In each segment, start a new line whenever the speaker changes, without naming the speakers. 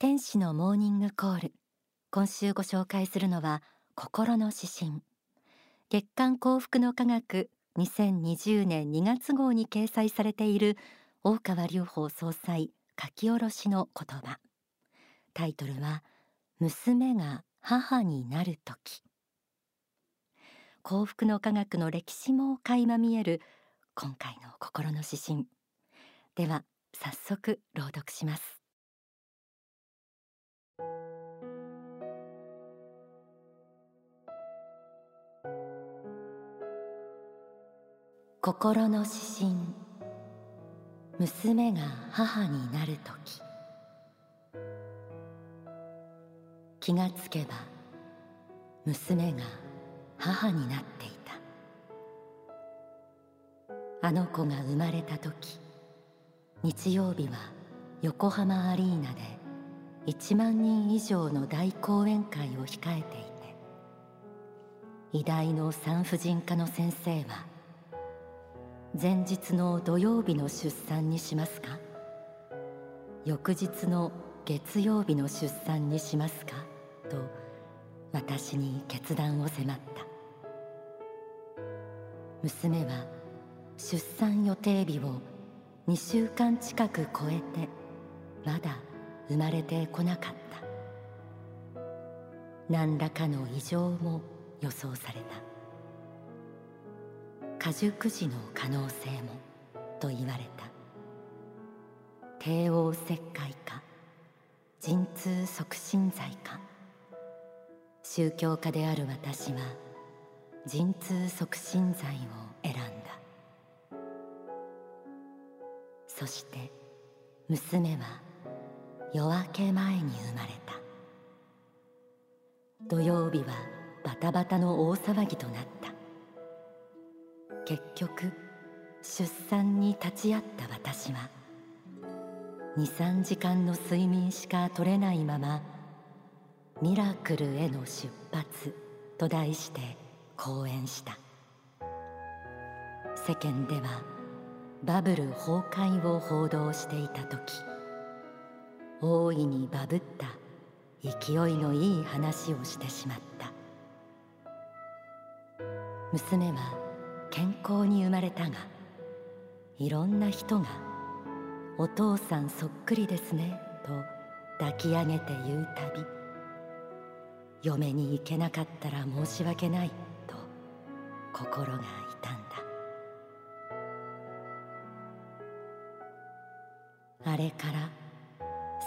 天使のモーニングコール。今週ご紹介するのは心の指針。月刊幸福の科学2020年2月号に掲載されている大川隆法総裁書き下ろしの言葉。タイトルは娘が母になる時。幸福の科学の歴史も垣間見える今回の心の指針。では早速朗読します。心の指針。娘が母になる時。気がつけば娘が母になっていた。あの子が生まれた時日曜日は横浜アリーナで1万人以上の大講演会を控えていて偉大の産婦人科の先生は前日の土曜日の出産にしますか？翌日の月曜日の出産にしますか？と私に決断を迫った。娘は出産予定日を2週間近く超えてまだ生まれてこなかった。何らかの異常も予想された。過熟児の可能性もと言われた。帝王切開か陣痛促進剤か。宗教家である私は陣痛促進剤を選んだ。そして娘は夜明け前に生まれた。土曜日はバタバタの大騒ぎとなった。結局出産に立ち会った私は23時間の睡眠しか取れないまま「ミラクルへの出発」と題して講演した。世間ではバブル崩壊を報道していた時大いにバブった勢いのいい話をしてしまった。娘は健康に生まれたがいろんな人が「お父さんそっくりですね」と抱き上げて言うたび「嫁に行けなかったら申し訳ない」と心が痛んだ。あれから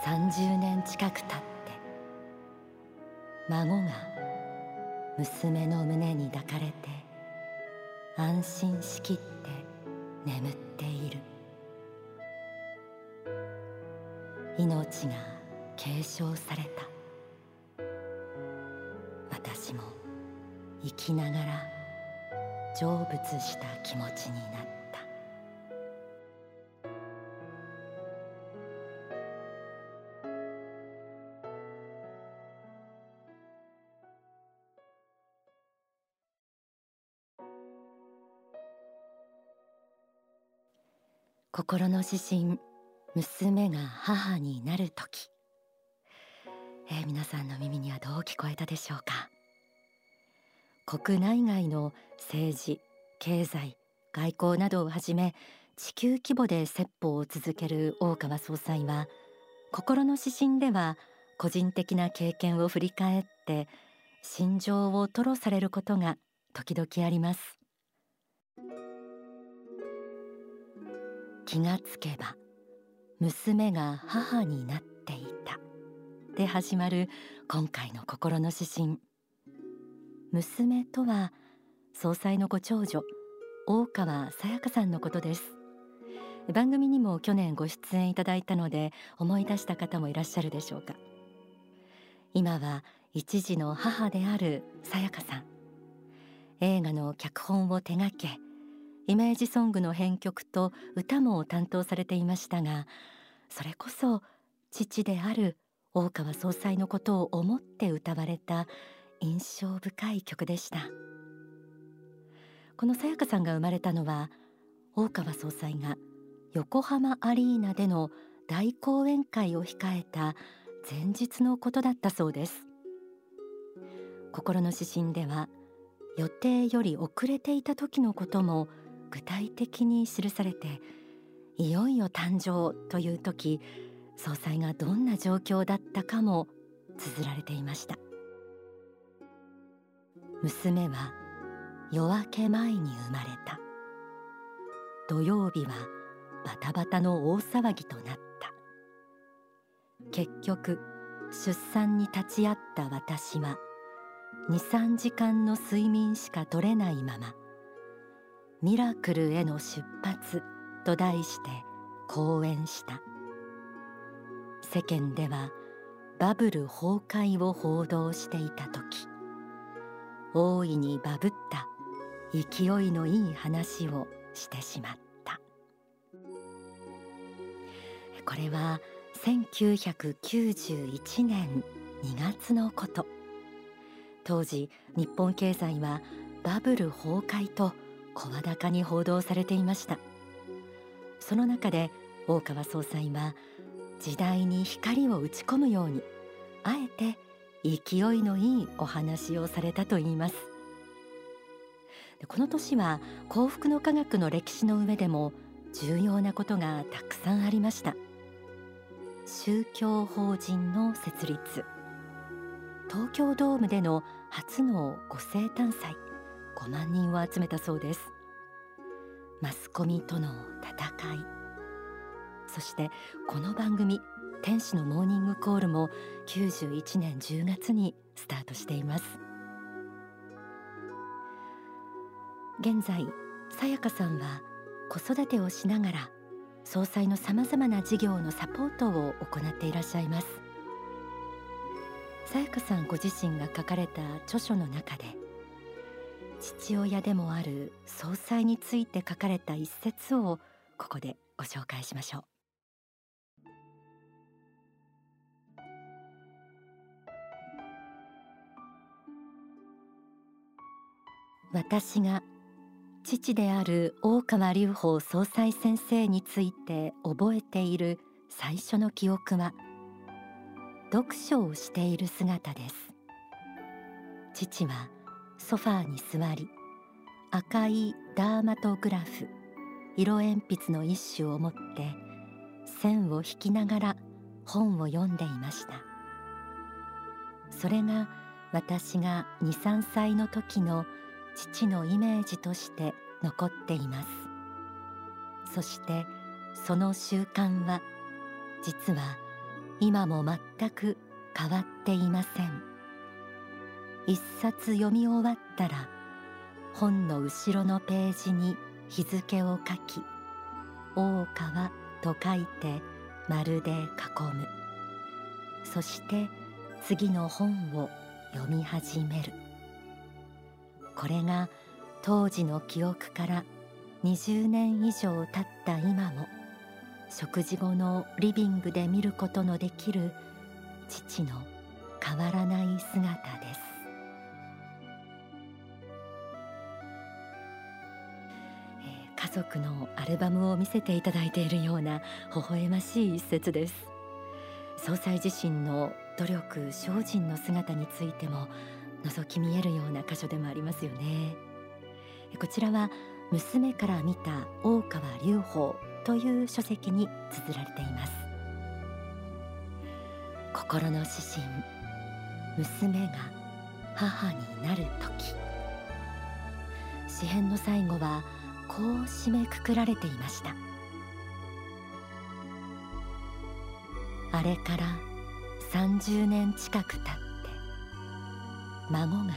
30年近く経って孫が娘の胸に抱かれて安心しきって眠っている。命が継承された。私も生きながら成仏した気持ちになった。心の指針娘が母になる時、えー、皆さんの耳にはどう聞こえたでしょうか？国内外の政治経済外交などをはじめ地球規模で説法を続ける大川総裁は心の指針では個人的な経験を振り返って心情を吐露されることが時々あります。気がつけば娘が母になっていた。で始まる今回の心の指針。娘とは総裁のご長女大川さやかさんのことです。番組にも去年ご出演いただいたので思い出した方もいらっしゃるでしょうか。今は一児の母であるさやかさん。映画の脚本を手掛けイメージソングの編曲と歌も担当されていましたがそれこそ父である大川総裁のことを思って歌われた印象深い曲でした。このさやかさんが生まれたのは大川総裁が横浜アリーナでの大講演会を控えた前日のことだったそうです。心の指針では予定より遅れていた時のことも具体的に記されていよいよ誕生という時総裁がどんな状況だったかも綴られていました。娘は夜明け前に生まれた。土曜日はバタバタの大騒ぎとなった。結局出産に立ち会った私は23時間の睡眠しか取れないままミラクルへの出発と題して講演した。世間ではバブル崩壊を報道していた時大いにバブった勢いのいい話をしてしまった。これは1991年2月のこと。当時日本経済はバブル崩壊と声高に報道されていました。その中で大川総裁は時代に光を打ち込むようにあえて勢いのいいお話をされたといいます。この年は幸福の科学の歴史の上でも重要なことがたくさんありました。宗教法人の設立東京ドームでの初のご生誕祭。5万人を集めたそうです。マスコミとの戦い。そしてこの番組天使のモーニングコールも91年10月にスタートしています。現在さやかさんは子育てをしながら総裁のさまざまな事業のサポートを行っていらっしゃいます。さやかさんご自身が書かれた著書の中で父親でもある総裁について書かれた一節をここでご紹介しましょう。私が父である大川隆法総裁先生について覚えている最初の記憶は読書をしている姿です。父はソファーに座り赤いダーマトグラフ色鉛筆の一種を持って線を引きながら本を読んでいました。それが私が23歳の時の父のイメージとして残っています。そしてその習慣は実は今も全く変わっていません。一冊読み終わったら本の後ろのページに日付を書き大川と書いて丸で囲む。そして次の本を読み始める。これが当時の記憶から20年以上経った今も食事後のリビングで見ることのできる父の変わらない姿です。族のアルバムを見せていただいているような微笑ましい一節です。総裁自身の努力精進の姿についても覗き見えるような箇所でもありますよね。こちらは娘から見た大川隆法という書籍に綴られています。心の指針娘が母になる時。詩編の最後はこう締めくくられていました。あれから30年近く経って孫が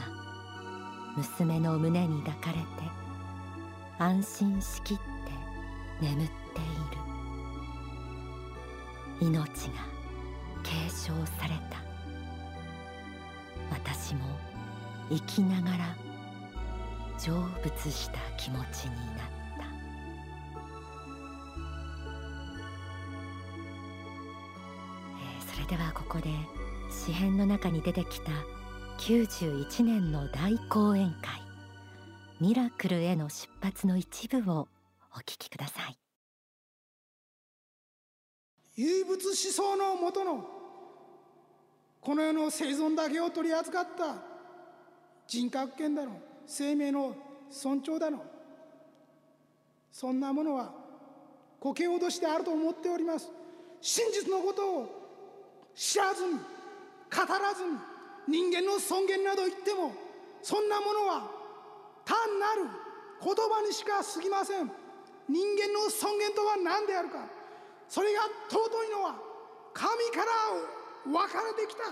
娘の胸に抱かれて安心しきって眠っている。命が継承された。私も生きながら成仏した気持ちになった。えー、それではここで詩編の中に出てきた91年の大講演会ミラクルへの出発の一部をお聞きください。
唯物思想のもとのこの世の生存だけを取り扱った人格権だの生命の尊重だの。そんなものは固形脅しであると思っております。真実のことを知らずに語らずに人間の尊厳など言ってもそんなものは単なる言葉にしか過ぎません。人間の尊厳とは何であるか。それが尊いのは神から分かれてきた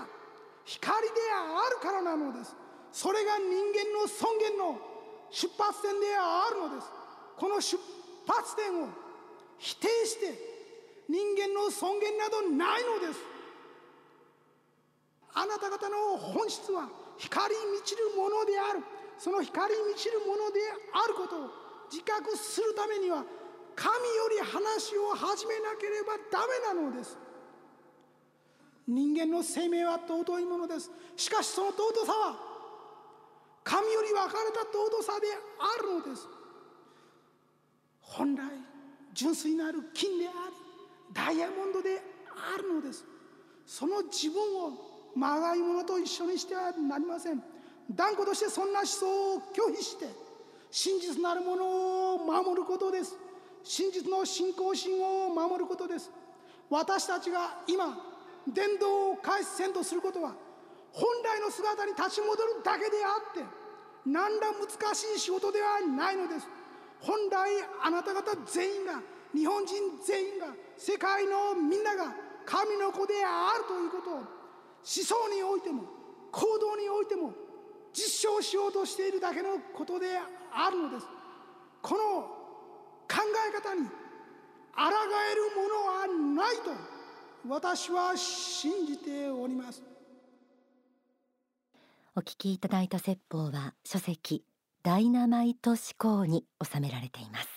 光であるからなのです。それが人間の尊厳の出発点であるのです。この出発点を否定して人間の尊厳などないのです。あなた方の本質は光に満ちるものである。その光に満ちるものであることを自覚するためには神より話を始めなければダメなのです。人間の生命は尊いものです。しかしその尊さは神より分かれた尊さであるのです。本来純粋なる金でありダイヤモンドであるのです。その自分をまがいものと一緒にしてはなりません。断固としてそんな思想を拒否して真実なるものを守ることです。真実の信仰心を守ることです。私たちが今伝道を開始せんとすることは本来の姿に立ち戻るだけであって何ら難しい仕事ではないのです。本来あなた方全員が日本人全員が世界のみんなが神の子であるということを思想においても行動においても実証しようとしているだけのことであるのです。この考え方に抗えるものはないと私は信じております。
お聞きいただいた説法は書籍ダイナマイト思考に収められています。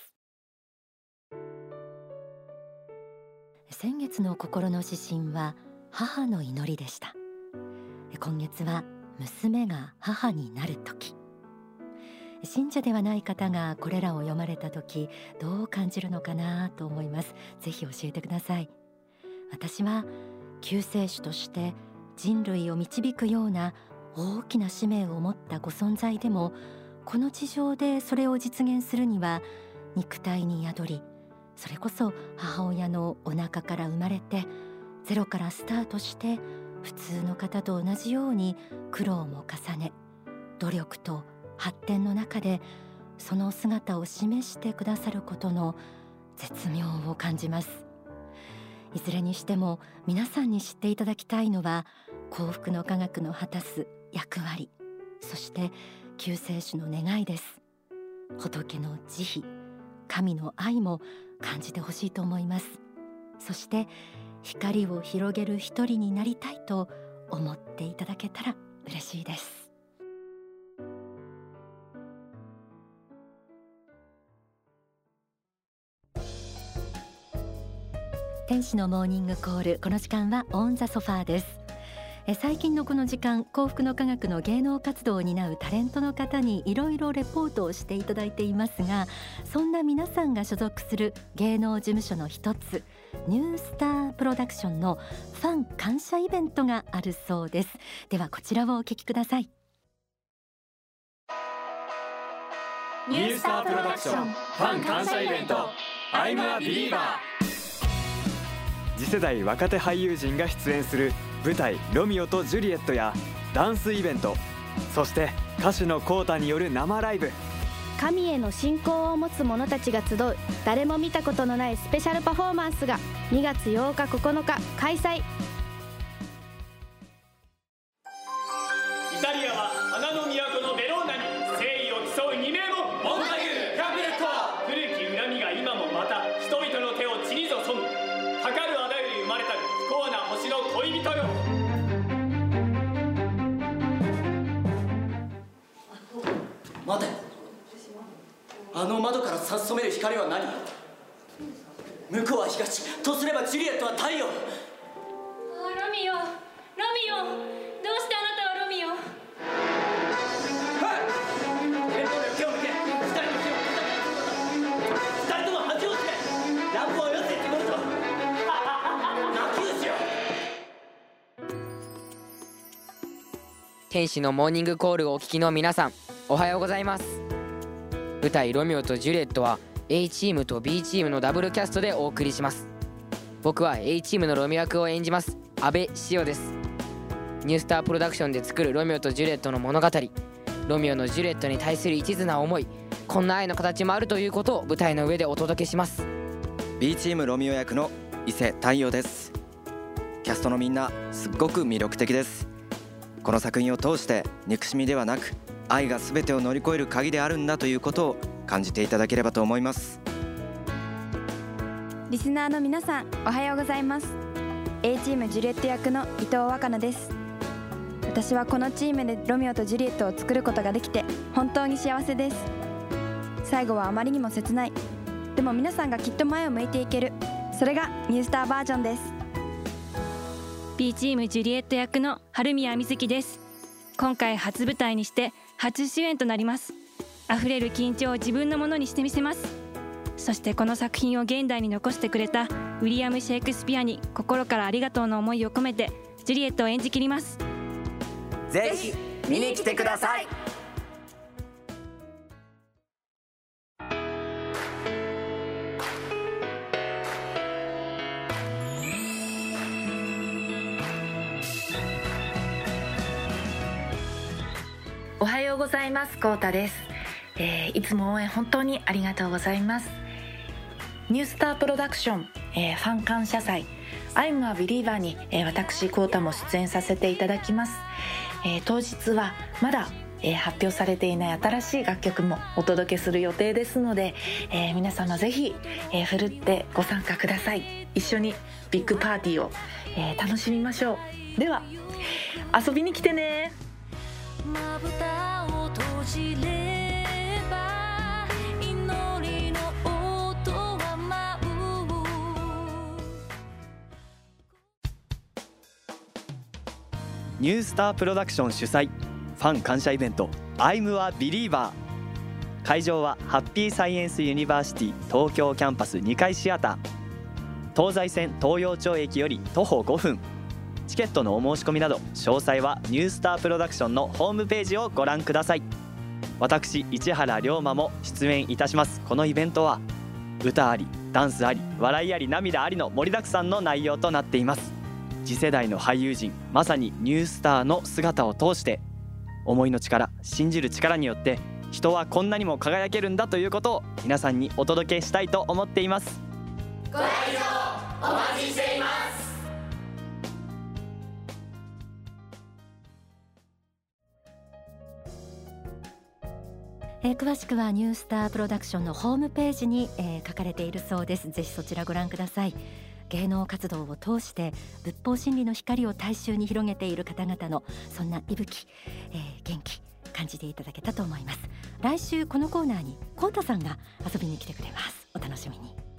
先月の心の指針は母の祈りでした。今月は娘が母になる時。信者ではない方がこれらを読まれた時どう感じるのかなと思います。ぜひ教えてください。私は救世主として人類を導くような大きな使命を持ったご存在でもこの地上でそれを実現するには肉体に宿りそれこそ母親のお腹から生まれてゼロからスタートして普通の方と同じように苦労も重ね努力と発展の中でその姿を示してくださることの絶妙を感じます。いずれにしても皆さんに知っていただきたいのは幸福の科学の果たす役割そして救世主の願いです。仏の慈悲神の愛も感じてほしいと思います。そして光を広げる一人になりたいと思っていただけたら嬉しいです。天使のモーニングコールこの時間はオンザソファーです。え最近のこの時間幸福の科学の芸能活動を担うタレントの方にいろいろレポートをしていただいていますがそんな皆さんが所属する芸能事務所の一つニュースタープロダクションのファン感謝イベントがあるそうです。ではこちらをお聞きください。
ニュースタープロダクションファン感謝イベント。I'm a Beaver
次世代若手俳優陣が出演する舞台「ロミオとジュリエット」やダンスイベントそして歌手のコータによる生ライブ
神への信仰を持つ者たちが集う誰も見たことのないスペシャルパフォーマンスが2月8日9日開催イ
タリアは花の都のベローナに誠意を競う2名門モンタグキャプレット古き恨みが今もまた人々の手を血に注ぐ。かかるあだより生まれたる不幸な星の恋人よ。
待て。あの窓から差し染める光は何？向こうは東とすればジュリエットは太陽。天
使のモーニングコールをお聞きの皆さんおはようございます。舞台「ロミオとジュリエット」は A チームと B チームのダブルキャストでお送りします。僕は A チームのロミオ役を演じます。阿部塩です。ニュースタープロダクションで作るロミオとジュリエットの物語。ロミオのジュリエットに対する一途な思い。こんな愛の形もあるということを舞台の上でお届けします。
B チームロミオ役の伊勢太陽です。キャストのみんなすっごく魅力的です。この作品を通して憎しみではなく愛が全てを乗り越える鍵であるんだということを感じていただければと思います。
リスナーの皆さんおはようございます。A チームジュリエット役の伊藤若菜です。私はこのチームでロミオとジュリエットを作ることができて本当に幸せです。最後はあまりにも切ない。でも皆さんがきっと前を向いていける。それがニュースターバージョンです。
B チームジュリエット役の春宮瑞希です。今回初舞台にして初主演となります。溢れる緊張を自分のものにしてみせます。そしてこの作品を現代に残してくれたウィリアム・シェイクスピアに心からありがとうの思いを込めてジュリエットを演じきります。
ぜひ見に来てください。
ます。コータです、えーいつも応援本当にありがとうございます。ニュースタープロダクション、えーファン感謝祭。I'm a Believer に、えー私コータも出演させていただきます、えー当日はまだえー発表されていない新しい楽曲もお届けする予定ですので、えー皆様ぜひ、えーふるってご参加ください。一緒にビッグパーティーを、えー楽しみましょう。では遊びに来てね。
閉じれば祈りの音は舞う
ニュースタープロダクション主催ファン感謝イベント I'm a Believer 会場はハッピーサイエンスユニバーシティ東京キャンパス2階シアター。東西線東陽町駅より徒歩5分。チケットのお申し込みなど詳細はニュースタープロダクションのホームページをご覧ください。私市原龍馬も出演いたします。このイベントは歌ありダンスあり笑いあり涙ありの盛りだくさんの内容となっています。次世代の俳優陣まさにニュースターの姿を通して思いの力信じる力によって人はこんなにも輝けるんだということを皆さんにお届けしたいと思っています。
ご来場お待ちしています。
えー詳しくはニュースタープロダクションのホームページに、えー書かれているそうです。ぜひそちらご覧ください。芸能活動を通して仏法真理の光を大衆に広げている方々のそんな息吹、えー元気感じていただけたと思います。来週このコーナーにコウタさんが遊びに来てくれます。お楽しみに。